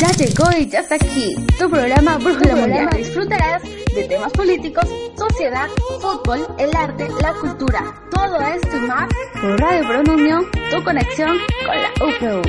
Ya llegó y ya está aquí. Tu programa Brújula Mundial. Disfrutarás de temas políticos, sociedad, fútbol, el arte, la cultura. Todo esto y más por Radio Unión, tu conexión con la UPU.